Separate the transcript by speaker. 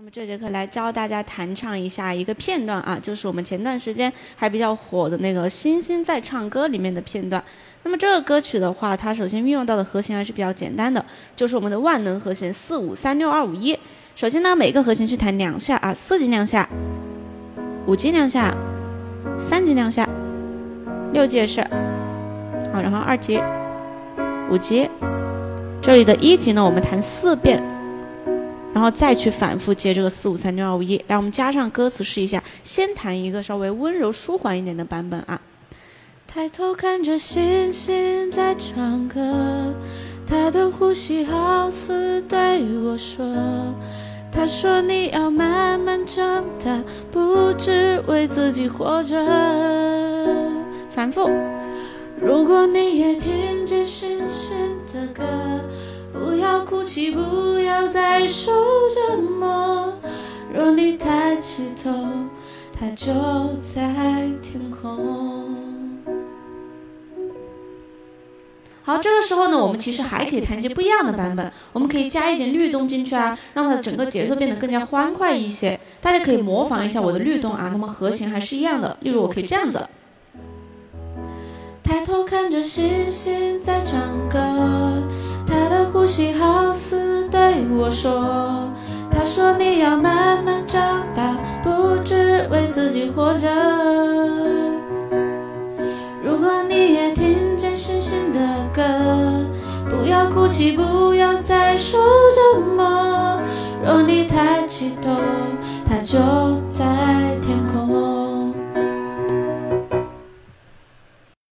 Speaker 1: 那么这节课来教大家弹唱一下一个片段啊，就是我们前段时间还比较火的那个《星星在唱歌》里面的片段。那么这个歌曲的话，它首先运用到的和弦还是比较简单的，就是我们的万能和弦四五三六二五一。首先呢，每个和弦去弹两下啊，四级两下，五级两下，三级两下，六级也是。好，然后二级、五级，这里的一级呢，我们弹四遍。然后再去反复接这个四五三六二五一，来，我们加上歌词试一下。先弹一个稍微温柔舒缓一点的版本啊。抬头看着星星在唱歌，他的呼吸好似对我说，他说你要慢慢长大，不只为自己活着。反复。如果你也听见星星的歌。不要哭泣，不要再受折磨。若你抬起头，它就在天空。好，这个时候呢，我们其实还可以弹一些不一样的版本。我们可以加一点律动进去啊，让它整个节奏变得更加欢快一些。大家可以模仿一下我的律动啊，那么和弦还是一样的。例如，我可以这样子：抬头看着星星在唱歌。呼吸好似对我说：“他说你要慢慢长大，不只为自己活着。如果你也听见星星的歌，不要哭泣，不要再说什么。若你抬起头，他就。”